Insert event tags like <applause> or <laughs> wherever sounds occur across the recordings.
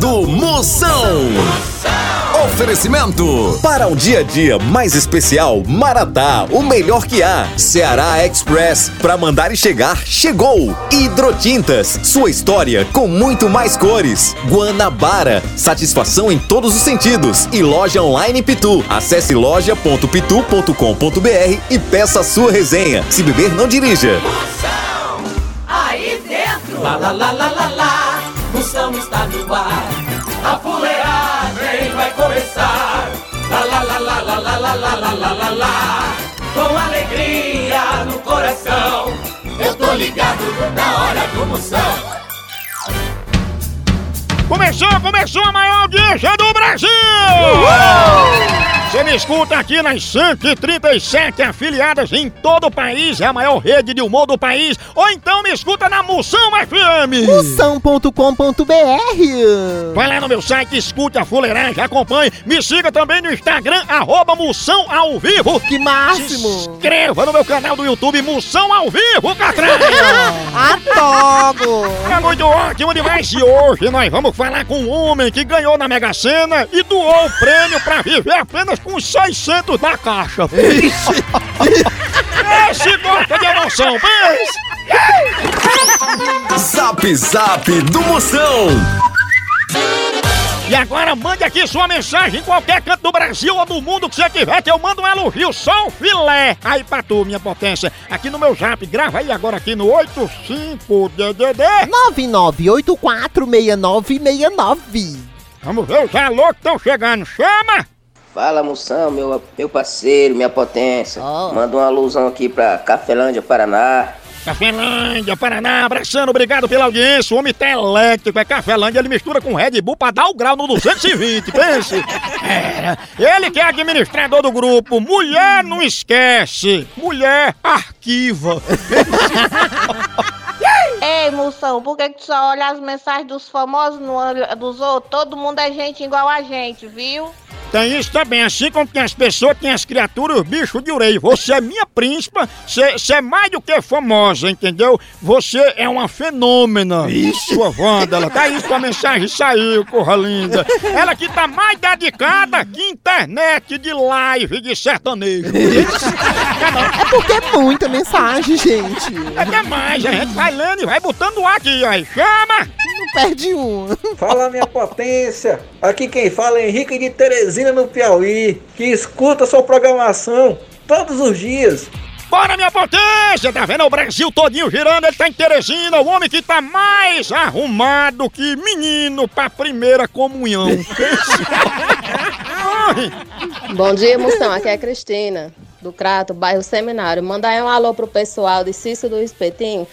do Moção. Oferecimento. Para um dia a dia mais especial, Maratá, o melhor que há. Ceará Express, para mandar e chegar, chegou. Hidrotintas, sua história com muito mais cores. Guanabara, satisfação em todos os sentidos. E loja online Pitu. Acesse loja.pitu.com.br e peça a sua resenha. Se beber, não dirija. Moção, aí dentro. Lá, lá, lá, lá, lá, lá. Moção está no ar. A fuleagem vai começar. Lá, lá, lá, lá, lá, lá, lá, lá, lá, lá, lá, lá. Com alegria no coração. Eu tô ligado na hora do Moção. Começou, começou a maior audiência Brasil! Você me escuta aqui nas 137 afiliadas em todo o país, é a maior rede de humor do país, ou então me escuta na Moção FM! Moção.com.br Vai lá no meu site, escute a fuleiragem, acompanhe, me siga também no Instagram, arroba Moção ao Vivo! Que Se máximo! inscreva no meu canal do YouTube, Moção ao Vivo, Catranha! <laughs> Adoro! É muito ótimo demais! E hoje nós vamos falar com um homem que ganhou na Mega Sena e doou o prêmio pra viver apenas com 600 da caixa. <laughs> Esse gosta de emoção, pense! Zap Zap do Moção. E agora mande aqui sua mensagem em qualquer canto do Brasil ou do mundo que você tiver, que eu mando um elogio, só um filé aí pra tu, minha potência. Aqui no meu zap, grava aí agora aqui no 85DDD. 99846969 Vamos ver os alô que estão chegando. Chama! Fala moção, meu, meu parceiro, minha potência. Ó. Manda uma alusão aqui pra Cafelândia, Paraná. Cafelândia, Paraná, abraçando, obrigado pela audiência. O homem tá elétrico, é Cafelândia, ele mistura com Red Bull pra dar o grau no 220, pense. Era. Ele que é administrador do grupo, mulher não esquece, mulher arquiva. <laughs> Ei, moção, por que, que tu só olha as mensagens dos famosos no olho dos outros? Todo mundo é gente igual a gente, viu? Tem isso também, assim como tem as pessoas, tem as criaturas, os bichos de orelha. Você é minha príncipa, você é mais do que famosa, entendeu? Você é uma fenômena. Isso, sua Wanda, tá aí sua mensagem saiu, corra linda. Ela que tá mais dedicada que internet de live de sertanejo. É porque é muita mensagem, gente! É demais, a gente vai lendo e vai botando o ar aqui, aí. Chama! Não perde um! Fala minha potência! Aqui quem fala é Henrique de Teresina no Piauí, que escuta sua programação todos os dias. Bora, minha potência! Tá vendo o Brasil todinho girando? Ele tá em Teresina, o homem que tá mais arrumado que menino pra primeira comunhão. <laughs> Bom dia, moção. Aqui é a Cristina, do Crato, bairro Seminário. Manda aí um alô pro pessoal de Cício do Espetinho.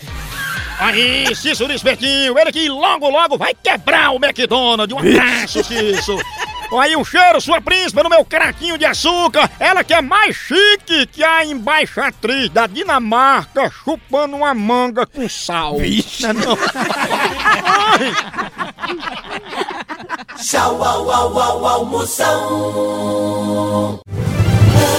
Aí, Cícero Espertinho, ele que logo, logo vai quebrar o McDonald's. Um abraço, Cícero. Aí um cheiro, sua príncipa, no meu craquinho de açúcar. Ela que é mais chique que a embaixatriz da Dinamarca chupando uma manga com sal. Vixe. Não, não. Ai, Tchau, au, au, au, au, Moção. O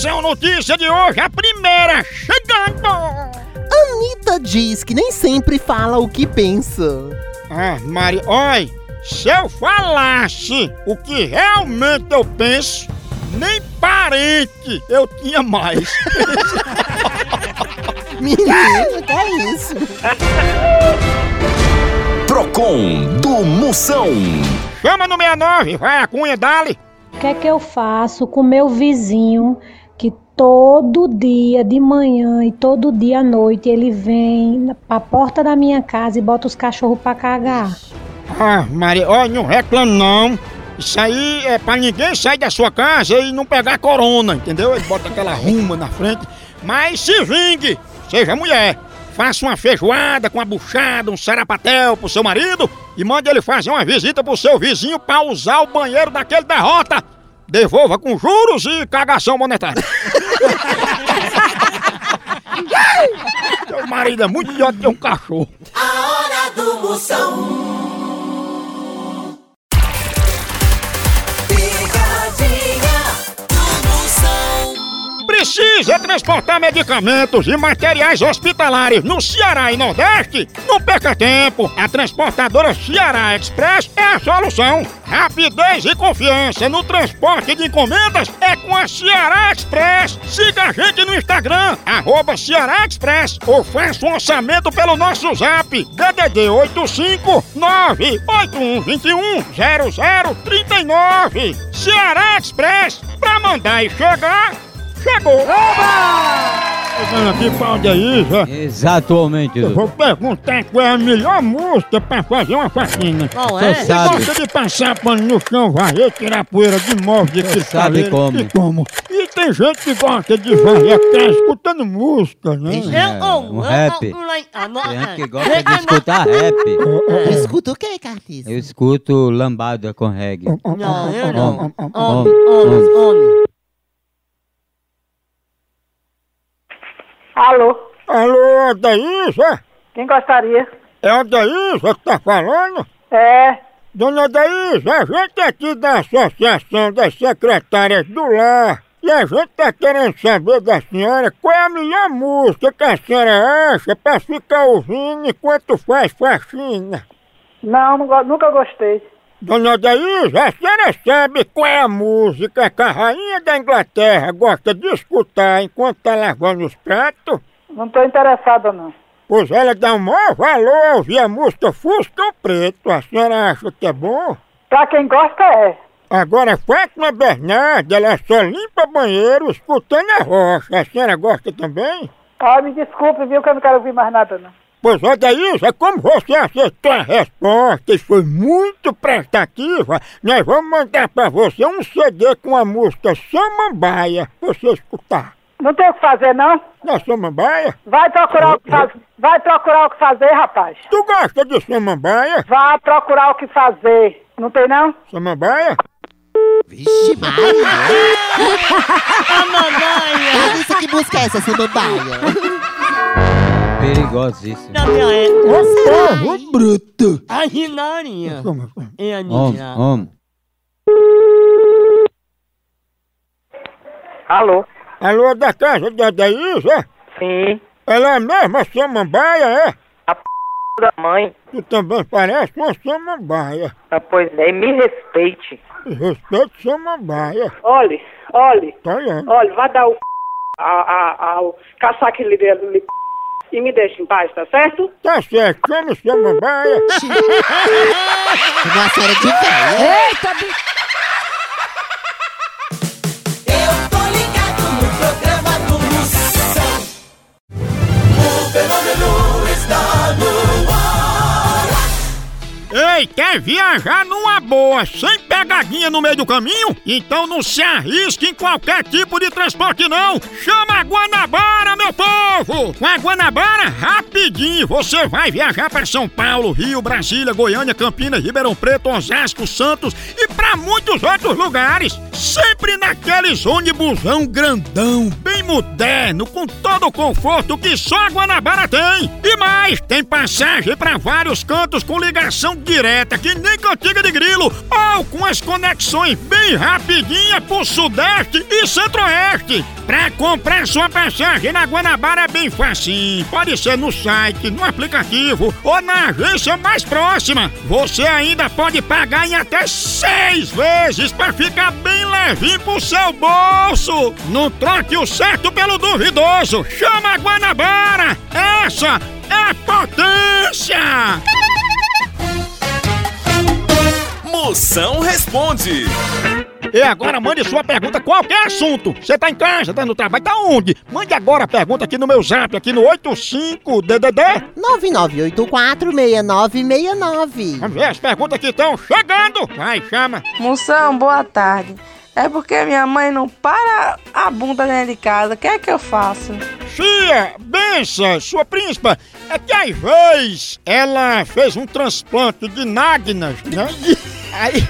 Atenção, notícia de hoje, a primeira chegando! Anitta diz que nem sempre fala o que pensa. Ah, Mari, oi, se eu falasse o que realmente eu penso, nem parente eu tinha mais. <laughs> Menino, que é isso? Procon do Moção. Chama no 69, vai a cunha, dali. O que é que eu faço com meu vizinho todo dia de manhã e todo dia à noite ele vem pra porta da minha casa e bota os cachorros pra cagar? Ah, Maria, olha, não reclama não. Isso aí é pra ninguém sair da sua casa e não pegar corona, entendeu? Ele bota aquela ruma na frente. Mas se vingue, seja mulher. Faça uma feijoada com uma buchada, um sarapatel pro seu marido e mande ele fazer uma visita pro seu vizinho pra usar o banheiro daquele derrota. Devolva com juros e cagação monetária. <laughs> Seu marido é muito pior que um cachorro. A hora do Moção. Precisa transportar medicamentos e materiais hospitalares no Ceará e Nordeste? Não perca tempo! A transportadora Ceará Express é a solução. Rapidez e confiança no transporte de encomendas é com a Ceará Express. Siga a gente no Instagram, arroba Ceará Express, ou faça um orçamento pelo nosso zap, DDD 859-8121-0039. Ceará Express, pra mandar e chegar, chegou! Chegando aqui pra onde é Isa, Exatamente. eu vou perguntar qual é a melhor música pra fazer uma faxina. Qual é? Você sabe. gosta de passar pano no chão, varrer, tirar poeira de móvel, de Você sabe como. E como. E tem gente que gosta de varrer a casa escutando música, né? É, um rap. Tem gente que gosta de escutar rap. <laughs> Escuta o que, Cartis? Eu escuto lambada com reggae. Não, eu não. Homem, homem, homem. Alô, Alô, Odaísa? quem gostaria? É a Odaísa que tá falando? É, Dona Odaísa, a gente é aqui da Associação das Secretárias do Lar. E a gente tá querendo saber da senhora qual é a melhor música que a senhora acha pra ficar ouvindo enquanto faz faxina. não, não go- nunca gostei. Dona Odaísa, a senhora sabe qual é a música que a rainha da Inglaterra gosta de escutar enquanto tá lavando os pratos? Não tô interessada não. Pois ela dá o maior valor a ouvir a música Fusca Preto. A senhora acha que é bom? Pra quem gosta é. Agora, Fátima Bernardo, ela só limpa banheiro escutando a rocha. A senhora gosta também? Ah, me desculpe, viu, que eu não quero ouvir mais nada não. Pois olha Daísa, como você acertou a resposta e foi muito prestativa, nós vamos mandar pra você um CD com a música Samambaia, pra você escutar. Não tem o que fazer não? Na Samambaia? Vai procurar o que fazer. Vai procurar o que fazer, rapaz. Tu gosta de Samambaia? Vá procurar o que fazer. Não tem não? Samambaia? Vixe, Maria! <laughs> Cartis, que música é essa, samambaia? Perigosíssimo. Ô povo bruto! A Rinarinha. É a Homem, Nina. homem. Alô? Alô, da casa da Daísa? Sim. Ela é a mesma Samambaia, é? Da mãe. Tu também parece uma Samambaia. Ah, pois é, me respeite. Respeito Samambaia. Olhe, olhe, Tá olhe, vai dar o a, a, ao caçar aquele e me deixa em paz, tá certo? Tá certo, chama Samambaia. Uma senhora de velha. Eita, bicho. Eu Ei, quer viajar numa boa, sem pegadinha no meio do caminho? Então não se arrisque em qualquer tipo de transporte não! Chama a Guanabara, meu povo! Com a Guanabara, rapidinho, você vai viajar para São Paulo, Rio, Brasília, Goiânia, Campinas, Ribeirão Preto, Osasco, Santos e para muitos outros lugares. Sempre naqueles ônibusão grandão, bem moderno, com todo o conforto que só a Guanabara tem. E mais, tem passagem para vários cantos com ligação direta que nem cantiga de grilo, ou com as conexões bem rapidinhas pro Sudeste e Centro-Oeste. Pra comprar sua passagem na Guanabara é bem facinho. Pode ser no site, no aplicativo ou na agência mais próxima. Você ainda pode pagar em até seis vezes pra ficar bem levinho pro seu bolso. Não troque o certo pelo duvidoso. Chama a Guanabara. Essa é potência! Moção responde. E agora mande sua pergunta, qualquer assunto. Você tá em casa, tá no trabalho, tá onde? Mande agora a pergunta aqui no meu zap, aqui no 85DDD. 99846969. Vamos ver as perguntas que estão chegando. Vai, chama. Moção, boa tarde. É porque minha mãe não para a bunda dentro de casa. O que é que eu faço? Fia, benção, sua príncipa, é que às vezes ela fez um transplante de nágnas, né? <laughs> Aí.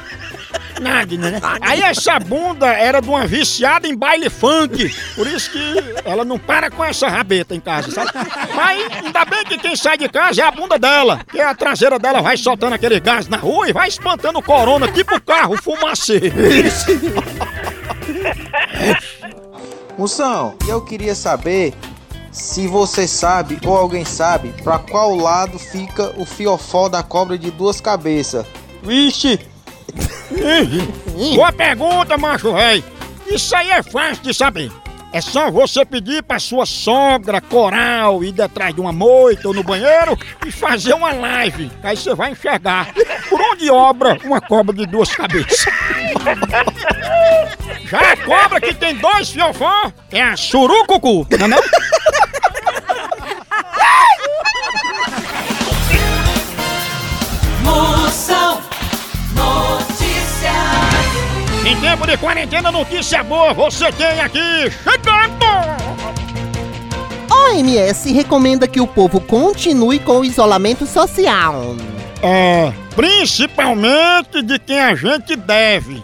Nágna, né? <laughs> Aí essa bunda era de uma viciada em baile funk. Por isso que ela não para com essa rabeta em casa, sabe? Mas ainda bem que quem sai de casa é a bunda dela. Que a traseira dela vai soltando aquele gás na rua e vai espantando o corona, tipo carro fumacê. <laughs> Moção, eu queria saber se você sabe ou alguém sabe pra qual lado fica o fiofó da cobra de duas cabeças. Vixe! Boa pergunta, macho rei. Isso aí é fácil de saber. É só você pedir pra sua sogra coral ir detrás de uma moita ou no banheiro e fazer uma live. Aí você vai enxergar por onde obra uma cobra de duas cabeças. Já a cobra que tem dois fiofó é a surucucu, não é não? Quarentena, notícia boa você tem aqui chegando! OMS recomenda que o povo continue com o isolamento social. É, principalmente de quem a gente deve.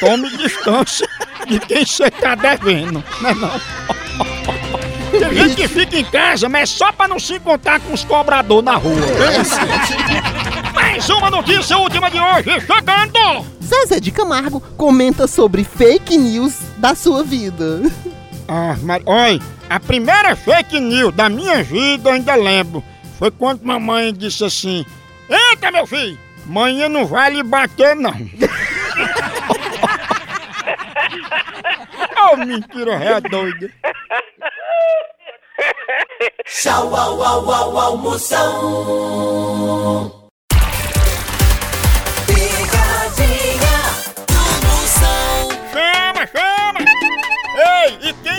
Tome distância de quem você tá devendo, não é não? Tem gente que fica em casa, mas é só pra não se encontrar com os cobradores na rua. Mais uma notícia última de hoje, chegando! Zezé de Camargo comenta sobre fake news da sua vida. Ah, mas olha, a primeira fake news da minha vida eu ainda lembro. Foi quando mamãe disse assim: Eita, meu filho, manhã não vai lhe bater, não. <laughs> oh, mentira, é doida. Tchau, au, au, au, au,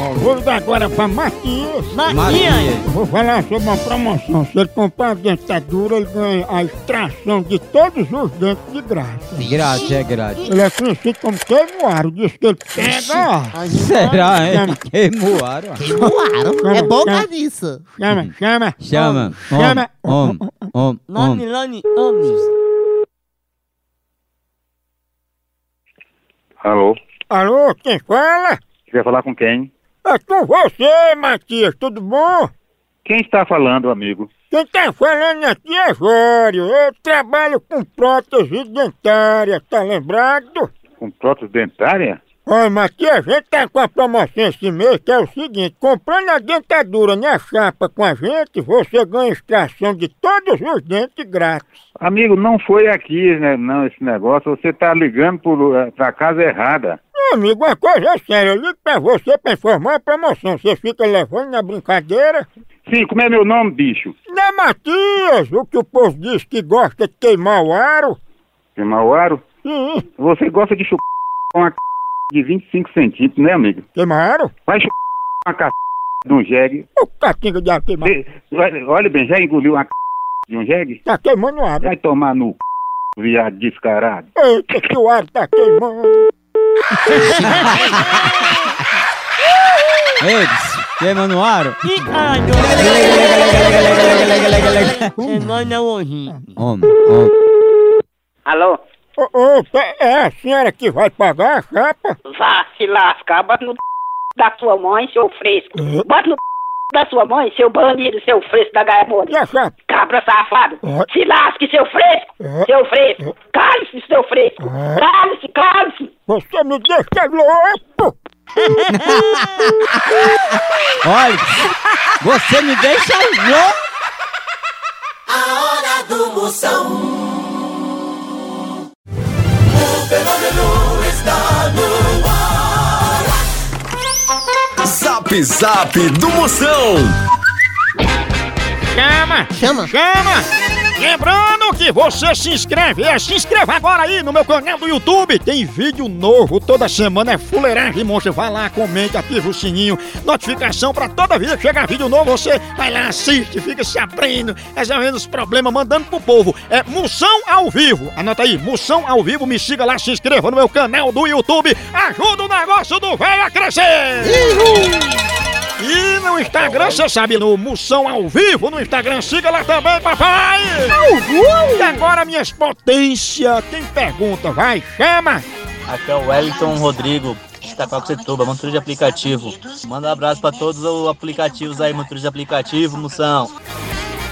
Ó, vou dar agora pra Matias. Matias. Vou falar sobre uma promoção. Se ele comprar a dentadura, ele ganha a extração de todos os dentes de graça. Grátis, é grátis. Ele é conhecido como queimuaro. Diz que ele pega, ó. Será, hein? Chama. Queimaram? É bom chama, nisso. chama, chama. Chama. Chama. Om, om, om. Lani, homens. Alô? Alô, quem fala? Quer falar com quem? É com você, Matias, tudo bom? Quem está falando, amigo? Quem tá falando aqui é Jório. Eu trabalho com prótese dentária, tá lembrado? Com prótese dentária? Olha, mas aqui a gente tá com a promoção esse mês que é o seguinte: comprando a dentadura na chapa com a gente, você ganha extração de todos os dentes grátis. Amigo, não foi aqui, né, não, esse negócio. Você tá ligando pro, eh, pra casa errada. Meu amigo, uma coisa é séria, eu ligo pra você pra informar a promoção. Você fica levando na brincadeira. Sim, como é meu nome, bicho? Não é Matias, o que o povo diz que gosta de queimar o aro? Queimar o aro? Sim. Você gosta de chupar uma c... de 25 centímetros, né, amigo? Queimar aro? Vai chupar uma c... de um jegue. O catinga de aro queimar. Olha- Olha bem, já engoliu uma c... de um jegue? Tá queimando o aro. Vai tomar no c... viado descarado. Eita, que o aro tá queimando. Eles, queima no aro. Não hoje. Homem, homem. Alô? Ô, ô, tá- é a senhora que vai pagar a chapa? Vá se lascar, bota no da sua mãe, seu fresco. Bota no da sua mãe, seu bandido, seu fresco da gaia morta. E a chapa? Cabra safado. É. Se lasque, seu fresco. É. Seu fresco. Cale-se, seu fresco. Cale-se, cale-se. Você me deixa louco! <laughs> Olha, você me deixa louco. A hora do Moção. Zap Zap do Moção. Chama! Chama! Chama! Lembrando que você se inscreve, é, se inscreva agora aí no meu canal do YouTube. Tem vídeo novo toda semana, é fuleiragem, monstro. Vai lá, comenta, ativa o sininho, notificação pra toda vida que chegar vídeo novo. Você vai lá, assiste, fica se abrindo, resolvendo os problemas, mandando pro povo. É Moção ao vivo. Anota aí, Moção ao vivo. Me siga lá, se inscreva no meu canal do YouTube. Ajuda o negócio do velho a crescer! E no Instagram, você sabe, no Moção ao vivo, no Instagram, siga lá também, papai! E agora, minhas potências, tem pergunta, vai, chama! Aqui é o Wellington Rodrigo, de Itacoaxetuba, motorista de aplicativo. Manda um abraço pra todos os aplicativos aí, motorista de aplicativo, moção.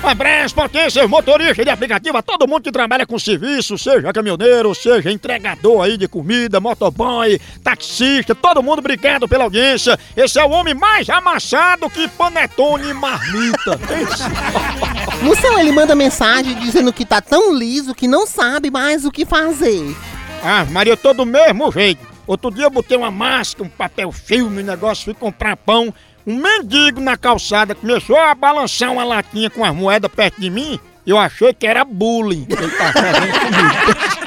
Um abraço, potências, motorista de aplicativo, a todo mundo que trabalha com serviço, seja caminhoneiro, seja entregador aí de comida, motoboy, taxista, todo mundo obrigado pela audiência. Esse é o homem mais amassado que panetone e marmita. <laughs> Céu ele manda mensagem dizendo que tá tão liso que não sabe mais o que fazer. Ah, Maria, eu tô do mesmo jeito. Outro dia eu botei uma máscara, um papel filme, um negócio, fui comprar pão. Um mendigo na calçada começou a balançar uma latinha com as moedas perto de mim. Eu achei que era bullying. Ele tá fazendo comigo.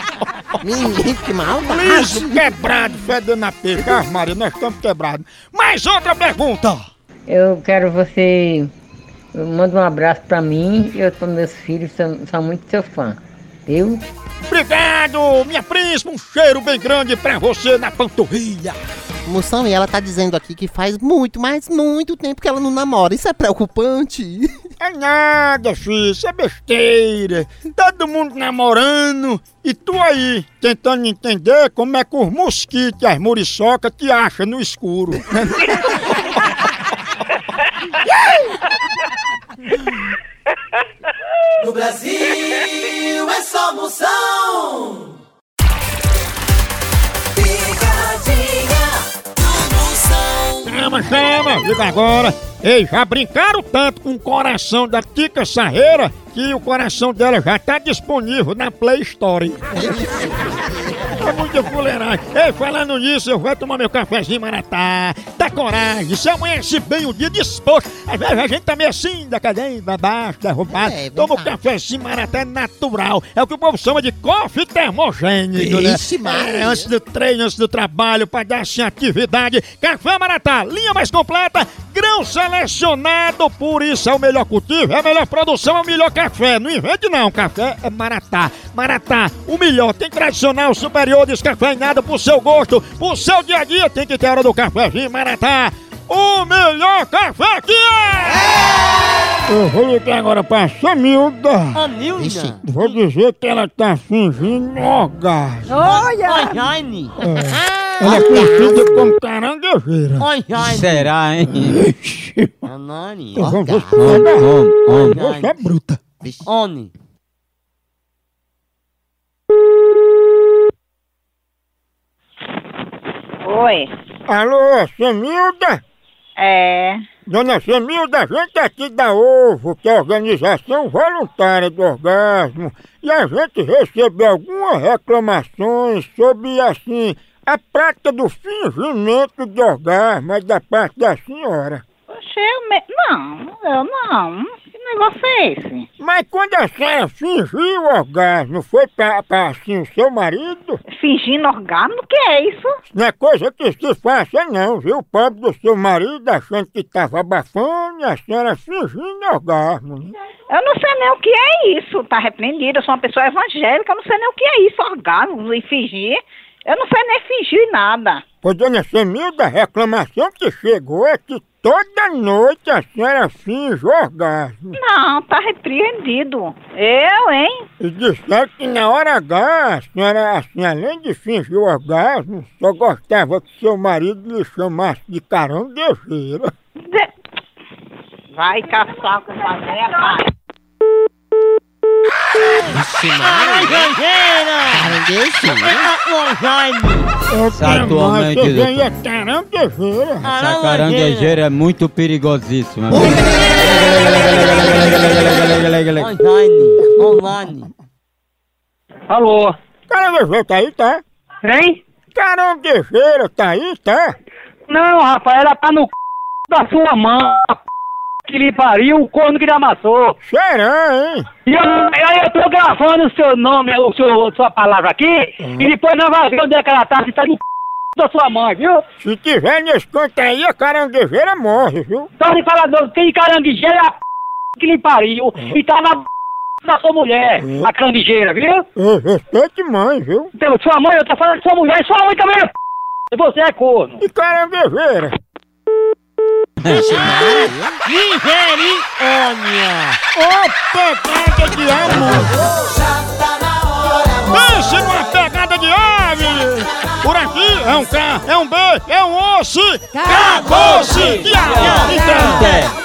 Menino, que maldade. Liso, quebrado, fedendo a peixe. Ah, Maria, nós estamos quebrados. Mais outra pergunta. Eu quero você. Manda um abraço pra mim e para meus filhos, são, são muito seu fã. Viu? Obrigado, minha príncipe. Um cheiro bem grande pra você na panturrilha. Moção, e ela tá dizendo aqui que faz muito, mas muito tempo que ela não namora. Isso é preocupante? É nada, filho, isso é besteira. Todo mundo namorando e tu aí tentando entender como é que os mosquitos e as muriçocas te acham no escuro. <laughs> No Brasil é só Moção. Chama, chama, liga agora. Ei, já brincaram tanto com o coração da Tica Sarreira que o coração dela já tá disponível na Play Store. <laughs> É muita fuleiragem. Ei, falando nisso, eu vou tomar meu cafezinho maratá. Dá coragem, se amanhece bem o dia disposto. Às vezes a gente tá meio assim, da cadeia, pra baixo, derrubado. É, Toma o verdade. cafezinho maratá é natural. É o que o povo chama de coffee termogênico, né? Maria. É, antes do treino, antes do trabalho, pra dar assim atividade. Café Maratá, linha mais completa, grão selecionado, por isso é o melhor cultivo, é a melhor produção, é o melhor café. Não invente não, café é Maratá. Maratá, o melhor, tem tradicional, superior, descafeinado pro seu gosto, pro seu dia a dia, tem que ter a hora do cafezinho Maratá. O melhor café que é! Eu vou ligar agora pra Samilda. Samilda? Vou dizer que ela tá fingindo orgasmo. Olha! Oi, Jaime! Ela é conhecida como caranguejeira. Oi, Jaime! Será, hein? Anani! Eu vou ver se Homem, ela- homem, homem. Você é bruta. Homem! Oi. Alô, Semilda? É. Dona Semilda, a gente aqui da OVO, que é a Organização Voluntária do Orgasmo, e a gente recebeu algumas reclamações sobre, assim, a prática do fingimento de orgasmo aí da parte da senhora. Oxe, eu me... Não, eu não. Negócio é esse? Mas quando a senhora fingiu o orgasmo, foi pra, pra assim, o seu marido? Fingindo orgasmo? O que é isso? Não é coisa que se faça não, viu? O pobre do seu marido achando que tava abafando e a senhora fingindo orgasmo. né? Eu não sei nem o que é isso. Tá repreendido. Eu sou uma pessoa evangélica. Eu não sei nem o que é isso, orgasmo e fingir. Eu não sei nem fingir nada. Pois, dona Semilda, a reclamação que chegou é que toda noite a senhora finge orgasmo. Não, tá repreendido. Eu, hein? E disseram que na hora H, a senhora, assim, além de fingir orgasmo, só gostava que seu marido lhe chamasse de caranguejeira. Vai caçar com a minha cara. Atualmente, Você vem doutor. é caranguejeira. Essa caranguejeira é muito perigosíssima. Online. Online. Alô? Caranguejeira tá aí, tá? Hein? Caranguejeira tá aí, tá? Não, rapaz, ela tá no c... da sua mãe. Que lhe pariu, o corno que lhe amassou. Será, hein? E eu, aí eu tô gravando o seu nome, o seu, sua palavra aqui, e depois nós vamos ver onde é que ela tá, se tá no c... da sua mãe, viu? Se tiver nesse canto aí, a caranguejeira morre, viu? Então de falador, tem caranguejeira é a p... que lhe pariu, e tá na p... da sua mulher, a caranguejeira, viu? Eu respeite mãe, viu? Então, sua mãe, eu tô falando de sua mulher, e sua mãe também é p... E você é corno. E caranguejeira? Misericórdia. Ô, pegada de amor! Pense numa pegada de ave! Por aqui é um K, é um B, é um osso! Acabou-se! Tchau!